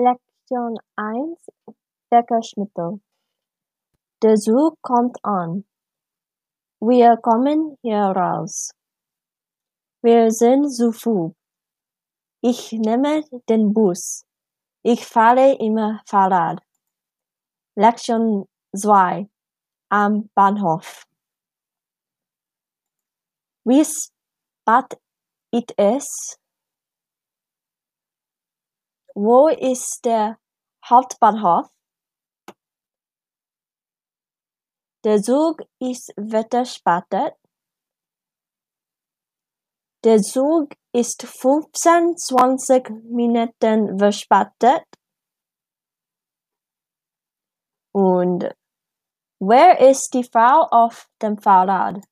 Lektion eins Verkehrsmittel Der Zug kommt an. Wir kommen hier raus. Wir sind zu Fuß. Ich nehme den Bus. Ich fahre immer Fahrrad. Lektion 2 Am Bahnhof Wie spät ist es? Wo ist der Hauptbahnhof? Der Zug ist verspätet. Der Zug ist 15, 20 Minuten verspätet. Und wer ist die Frau auf dem Fahrrad?